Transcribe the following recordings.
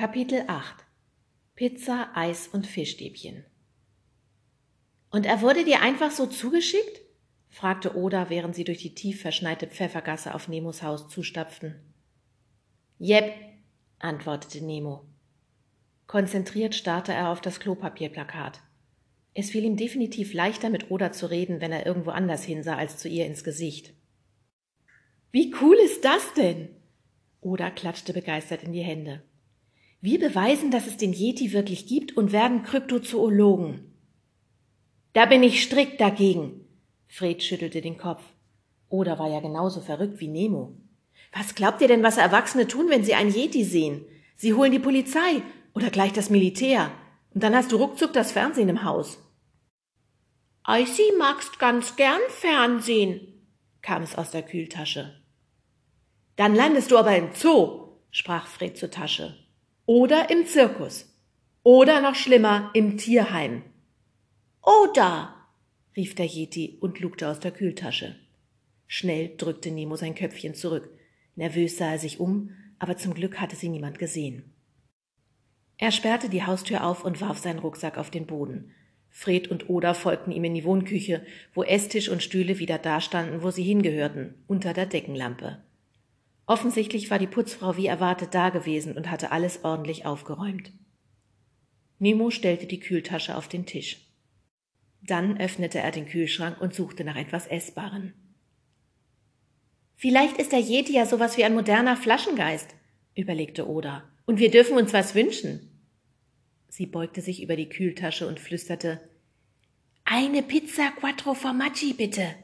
Kapitel 8 Pizza, Eis und Fischstäbchen Und er wurde dir einfach so zugeschickt? fragte Oda, während sie durch die tief verschneite Pfeffergasse auf Nemos Haus zustapften. Jep, antwortete Nemo. Konzentriert starrte er auf das Klopapierplakat. Es fiel ihm definitiv leichter, mit Oda zu reden, wenn er irgendwo anders hinsah als zu ihr ins Gesicht. Wie cool ist das denn? Oda klatschte begeistert in die Hände. Wir beweisen, dass es den Yeti wirklich gibt und werden Kryptozoologen. Da bin ich strikt dagegen. Fred schüttelte den Kopf. Oda war ja genauso verrückt wie Nemo. Was glaubt ihr denn, was Erwachsene tun, wenn sie einen Yeti sehen? Sie holen die Polizei oder gleich das Militär. Und dann hast du ruckzuck das Fernsehen im Haus. Icy magst ganz gern Fernsehen, kam es aus der Kühltasche. Dann landest du aber im Zoo, sprach Fred zur Tasche. Oder im Zirkus. Oder noch schlimmer, im Tierheim. Oder, rief der Yeti und lugte aus der Kühltasche. Schnell drückte Nemo sein Köpfchen zurück. Nervös sah er sich um, aber zum Glück hatte sie niemand gesehen. Er sperrte die Haustür auf und warf seinen Rucksack auf den Boden. Fred und Oda folgten ihm in die Wohnküche, wo Esstisch und Stühle wieder dastanden, wo sie hingehörten, unter der Deckenlampe. Offensichtlich war die Putzfrau wie erwartet dagewesen und hatte alles ordentlich aufgeräumt. Nemo stellte die Kühltasche auf den Tisch. Dann öffnete er den Kühlschrank und suchte nach etwas Essbarem. Vielleicht ist der Yeti ja sowas wie ein moderner Flaschengeist, überlegte Oda. Und wir dürfen uns was wünschen. Sie beugte sich über die Kühltasche und flüsterte Eine Pizza Quattro Formaggi, bitte.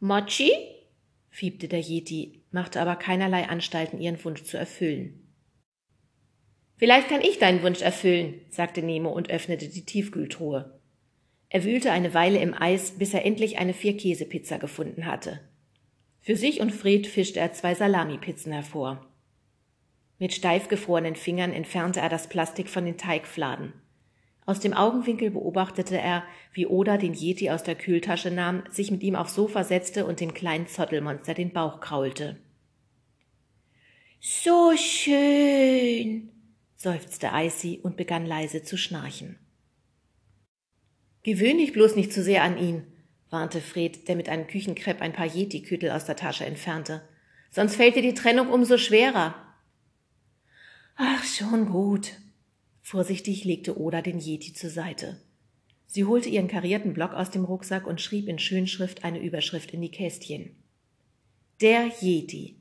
Mochi? fiebte der Yeti, machte aber keinerlei Anstalten, ihren Wunsch zu erfüllen. Vielleicht kann ich deinen Wunsch erfüllen, sagte Nemo und öffnete die Tiefkühltruhe. Er wühlte eine Weile im Eis, bis er endlich eine Vier-Käse-Pizza gefunden hatte. Für sich und Fred fischte er zwei Salamipizzen hervor. Mit steif gefrorenen Fingern entfernte er das Plastik von den Teigfladen. Aus dem Augenwinkel beobachtete er, wie Oda den Yeti aus der Kühltasche nahm, sich mit ihm aufs Sofa setzte und dem kleinen Zottelmonster den Bauch kraulte. So schön, seufzte Icy und begann leise zu schnarchen. Gewöhn dich bloß nicht zu sehr an ihn, warnte Fred, der mit einem Küchenkrepp ein paar Yeti-Küttel aus der Tasche entfernte. Sonst fällt dir die Trennung umso schwerer. Ach, schon gut, Vorsichtig legte Oda den Yeti zur Seite. Sie holte ihren karierten Block aus dem Rucksack und schrieb in Schönschrift eine Überschrift in die Kästchen. Der Yeti.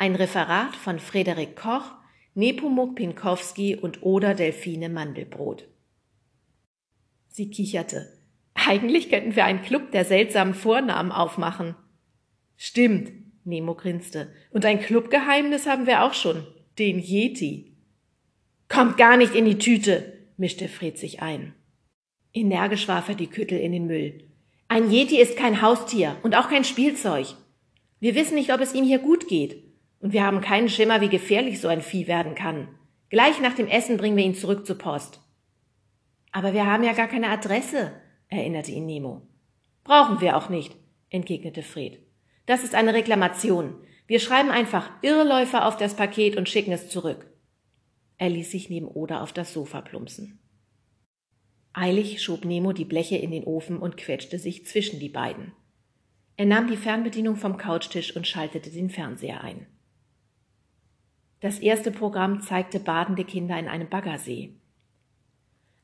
Ein Referat von Frederik Koch, Nepomuk Pinkowski und Oda Delfine Mandelbrot. Sie kicherte. Eigentlich könnten wir einen Club der seltsamen Vornamen aufmachen. Stimmt, Nemo grinste. Und ein Clubgeheimnis haben wir auch schon. Den Yeti. Kommt gar nicht in die Tüte, mischte Fred sich ein. Energisch warf er die Küttel in den Müll. Ein Yeti ist kein Haustier und auch kein Spielzeug. Wir wissen nicht, ob es ihm hier gut geht. Und wir haben keinen Schimmer, wie gefährlich so ein Vieh werden kann. Gleich nach dem Essen bringen wir ihn zurück zur Post. Aber wir haben ja gar keine Adresse, erinnerte ihn Nemo. Brauchen wir auch nicht, entgegnete Fred. Das ist eine Reklamation. Wir schreiben einfach Irrläufer auf das Paket und schicken es zurück. Er ließ sich neben Oda auf das Sofa plumpsen. Eilig schob Nemo die Bleche in den Ofen und quetschte sich zwischen die beiden. Er nahm die Fernbedienung vom Couchtisch und schaltete den Fernseher ein. Das erste Programm zeigte badende Kinder in einem Baggersee.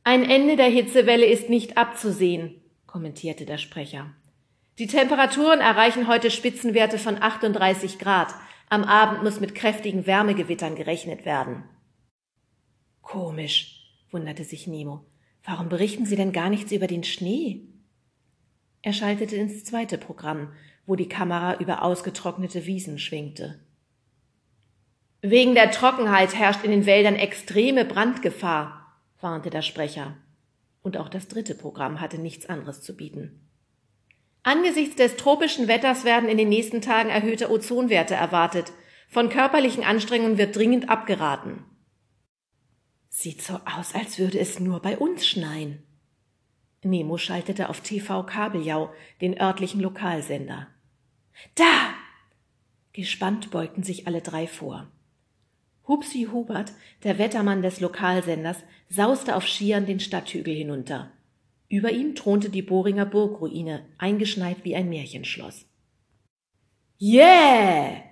Ein Ende der Hitzewelle ist nicht abzusehen, kommentierte der Sprecher. Die Temperaturen erreichen heute Spitzenwerte von 38 Grad. Am Abend muss mit kräftigen Wärmegewittern gerechnet werden. Komisch, wunderte sich Nemo. Warum berichten Sie denn gar nichts über den Schnee? Er schaltete ins zweite Programm, wo die Kamera über ausgetrocknete Wiesen schwenkte. Wegen der Trockenheit herrscht in den Wäldern extreme Brandgefahr, warnte der Sprecher. Und auch das dritte Programm hatte nichts anderes zu bieten. Angesichts des tropischen Wetters werden in den nächsten Tagen erhöhte Ozonwerte erwartet. Von körperlichen Anstrengungen wird dringend abgeraten. Sieht so aus, als würde es nur bei uns schneien. Nemo schaltete auf TV Kabeljau, den örtlichen Lokalsender. Da! Gespannt beugten sich alle drei vor. Hupsi Hubert, der Wettermann des Lokalsenders, sauste auf Skiern den Stadthügel hinunter. Über ihm thronte die Bohringer Burgruine, eingeschneit wie ein Märchenschloss. Yeah!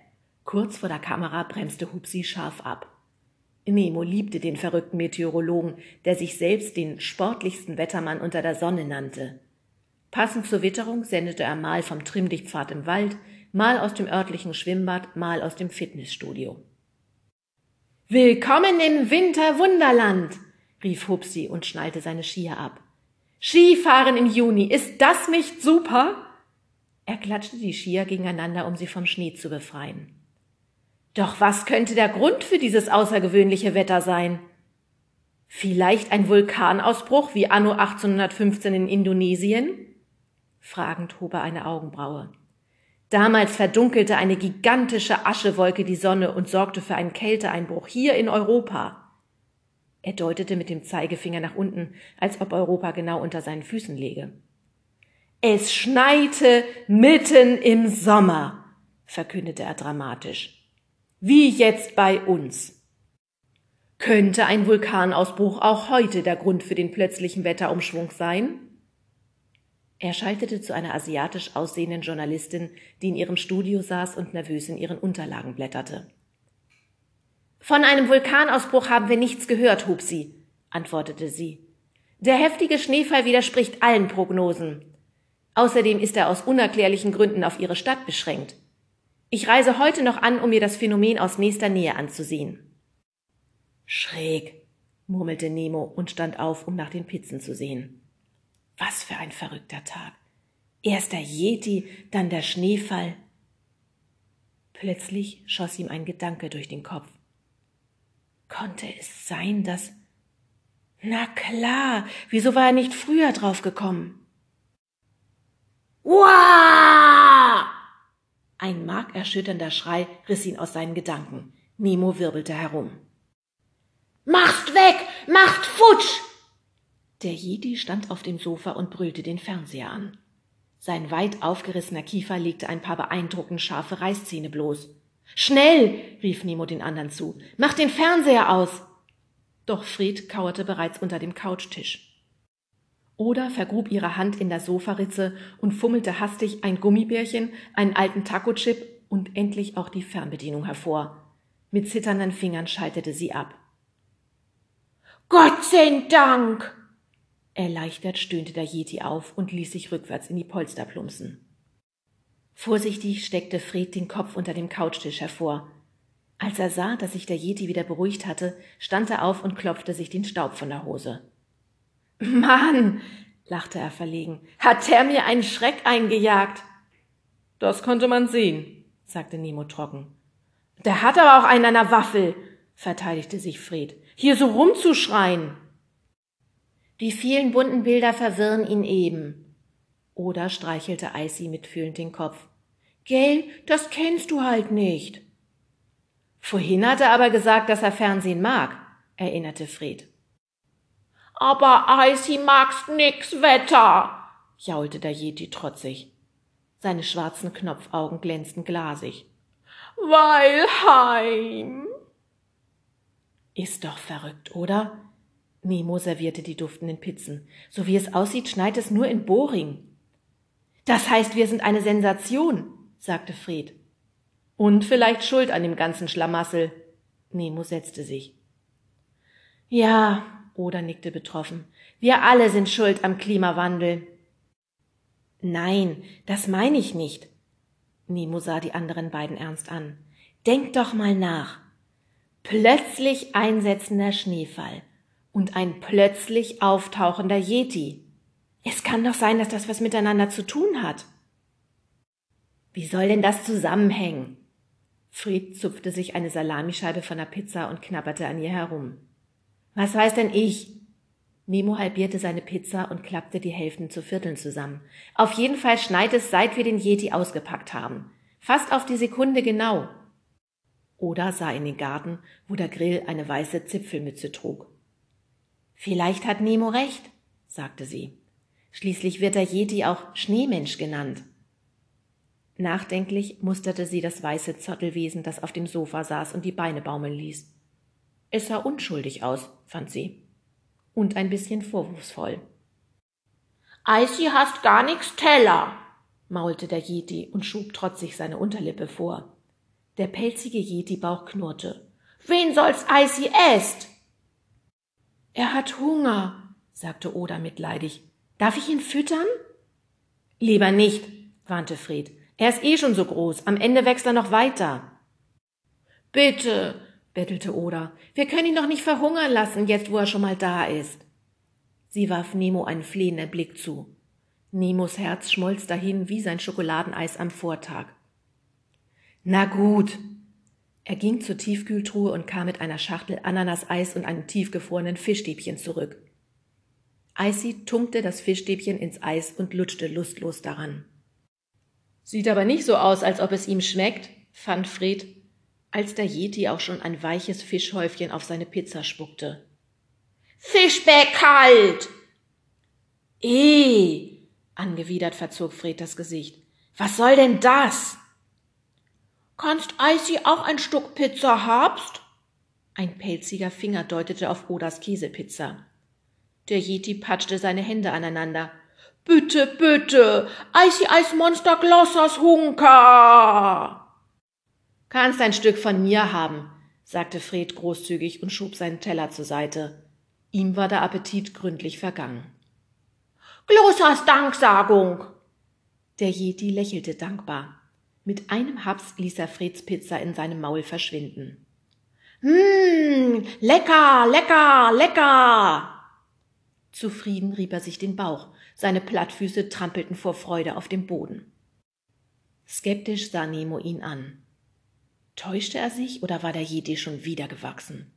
Kurz vor der Kamera bremste Hupsi scharf ab. Nemo liebte den verrückten Meteorologen, der sich selbst den sportlichsten Wettermann unter der Sonne nannte. Passend zur Witterung sendete er mal vom Trimmdichtpfad im Wald, mal aus dem örtlichen Schwimmbad, mal aus dem Fitnessstudio. Willkommen im Winterwunderland, rief Hupsi und schnallte seine Skier ab. Skifahren im Juni, ist das nicht super? Er klatschte die Skier gegeneinander, um sie vom Schnee zu befreien. Doch was könnte der Grund für dieses außergewöhnliche Wetter sein? Vielleicht ein Vulkanausbruch wie anno 1815 in Indonesien? Fragend hob er eine Augenbraue. Damals verdunkelte eine gigantische Aschewolke die Sonne und sorgte für einen Kälteeinbruch hier in Europa. Er deutete mit dem Zeigefinger nach unten, als ob Europa genau unter seinen Füßen läge. Es schneite mitten im Sommer, verkündete er dramatisch. Wie jetzt bei uns. Könnte ein Vulkanausbruch auch heute der Grund für den plötzlichen Wetterumschwung sein? Er schaltete zu einer asiatisch aussehenden Journalistin, die in ihrem Studio saß und nervös in ihren Unterlagen blätterte. Von einem Vulkanausbruch haben wir nichts gehört, hub sie, antwortete sie. Der heftige Schneefall widerspricht allen Prognosen. Außerdem ist er aus unerklärlichen Gründen auf ihre Stadt beschränkt. Ich reise heute noch an, um mir das Phänomen aus nächster Nähe anzusehen. Schräg, murmelte Nemo und stand auf, um nach den Pizzen zu sehen. Was für ein verrückter Tag. Erst der Yeti, dann der Schneefall. Plötzlich schoss ihm ein Gedanke durch den Kopf. Konnte es sein, dass. Na klar, wieso war er nicht früher drauf gekommen? Uah! Ein markerschütternder Schrei riss ihn aus seinen Gedanken. Nemo wirbelte herum. Macht weg! Macht futsch! Der Jedi stand auf dem Sofa und brüllte den Fernseher an. Sein weit aufgerissener Kiefer legte ein paar beeindruckend scharfe Reißzähne bloß. Schnell! rief Nemo den anderen zu. Mach den Fernseher aus! Doch Fred kauerte bereits unter dem Couchtisch. Oder vergrub ihre Hand in der Sofaritze und fummelte hastig ein Gummibärchen, einen alten Taco-Chip und endlich auch die Fernbedienung hervor. Mit zitternden Fingern schaltete sie ab. Gott sei Dank! Erleichtert stöhnte der Yeti auf und ließ sich rückwärts in die Polster plumpsen. Vorsichtig steckte Fred den Kopf unter dem Couchtisch hervor. Als er sah, dass sich der Yeti wieder beruhigt hatte, stand er auf und klopfte sich den Staub von der Hose. Mann, lachte er verlegen, hat er mir einen Schreck eingejagt. Das konnte man sehen, sagte Nemo trocken. Der hat aber auch einen an der Waffel, verteidigte sich Fred. Hier so rumzuschreien. Die vielen bunten Bilder verwirren ihn eben. Oder streichelte Icy mitfühlend den Kopf. Gell, das kennst du halt nicht. Vorhin hat er aber gesagt, dass er Fernsehen mag, erinnerte Fred. Aber Icy magst nix Wetter, jaulte der Yeti trotzig. Seine schwarzen Knopfaugen glänzten glasig. Weil heim. Ist doch verrückt, oder? Nemo servierte die duftenden Pizzen. So wie es aussieht, schneit es nur in Boring. Das heißt, wir sind eine Sensation, sagte Fred. Und vielleicht schuld an dem ganzen Schlamassel. Nemo setzte sich. Ja, Oder nickte betroffen. Wir alle sind schuld am Klimawandel. Nein, das meine ich nicht. Nemo sah die anderen beiden ernst an. Denk doch mal nach. Plötzlich einsetzender Schneefall und ein plötzlich auftauchender Yeti. Es kann doch sein, dass das was miteinander zu tun hat. Wie soll denn das zusammenhängen? Fred zupfte sich eine Salamischeibe von der Pizza und knabberte an ihr herum. Was weiß denn ich? Nemo halbierte seine Pizza und klappte die Hälften zu Vierteln zusammen. Auf jeden Fall schneit es, seit wir den Yeti ausgepackt haben. Fast auf die Sekunde genau. Oder sah in den Garten, wo der Grill eine weiße Zipfelmütze trug. Vielleicht hat Nemo recht, sagte sie. Schließlich wird der Yeti auch Schneemensch genannt. Nachdenklich musterte sie das weiße Zottelwesen, das auf dem Sofa saß und die Beine baumeln ließ. Es sah unschuldig aus, fand sie. Und ein bisschen vorwurfsvoll. Icy hast gar nix Teller, maulte der Yeti und schob trotzig seine Unterlippe vor. Der pelzige Yeti-Bauch knurrte. Wen soll's Icy esst? Er hat Hunger, sagte Oda mitleidig. Darf ich ihn füttern? Lieber nicht, warnte Fred. Er ist eh schon so groß. Am Ende wächst er noch weiter. Bitte, bettelte Oda. Wir können ihn doch nicht verhungern lassen, jetzt wo er schon mal da ist. Sie warf Nemo einen flehenden Blick zu. Nemos Herz schmolz dahin wie sein Schokoladeneis am Vortag. Na gut. Er ging zur Tiefkühltruhe und kam mit einer Schachtel Ananaseis und einem tiefgefrorenen Fischstäbchen zurück. Icy tunkte das Fischstäbchen ins Eis und lutschte lustlos daran. Sieht aber nicht so aus, als ob es ihm schmeckt, fand Fred, als der Yeti auch schon ein weiches Fischhäufchen auf seine Pizza spuckte. Fischbäck kalt! Eh! Angewidert verzog Fred das Gesicht. Was soll denn das? Kannst Icy auch ein Stück Pizza habst? Ein pelziger Finger deutete auf Odas Käsepizza. Der Yeti patschte seine Hände aneinander. Bitte, bitte, Icy Ice Monster Glossers Hunker! Kannst ein Stück von mir haben, sagte Fred großzügig und schob seinen Teller zur Seite. Ihm war der Appetit gründlich vergangen. Glossers Danksagung! Der Yeti lächelte dankbar. Mit einem Haps ließ er Freds Pizza in seinem Maul verschwinden. Hm, lecker, lecker, lecker! Zufrieden rieb er sich den Bauch, seine Plattfüße trampelten vor Freude auf dem Boden. Skeptisch sah Nemo ihn an. Täuschte er sich oder war der Yeti schon wieder gewachsen?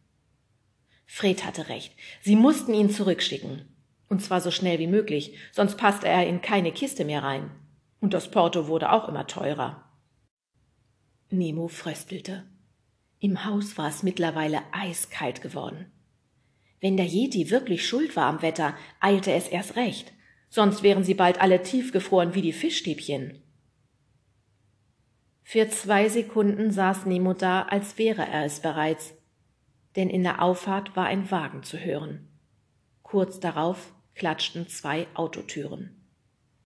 Fred hatte recht. Sie mussten ihn zurückschicken. Und zwar so schnell wie möglich, sonst passte er in keine Kiste mehr rein. Und das Porto wurde auch immer teurer. Nemo fröstelte. Im Haus war es mittlerweile eiskalt geworden. Wenn der Yeti wirklich schuld war am Wetter, eilte es erst recht, sonst wären sie bald alle tiefgefroren wie die Fischstäbchen. Für zwei Sekunden saß Nemo da, als wäre er es bereits, denn in der Auffahrt war ein Wagen zu hören. Kurz darauf klatschten zwei Autotüren.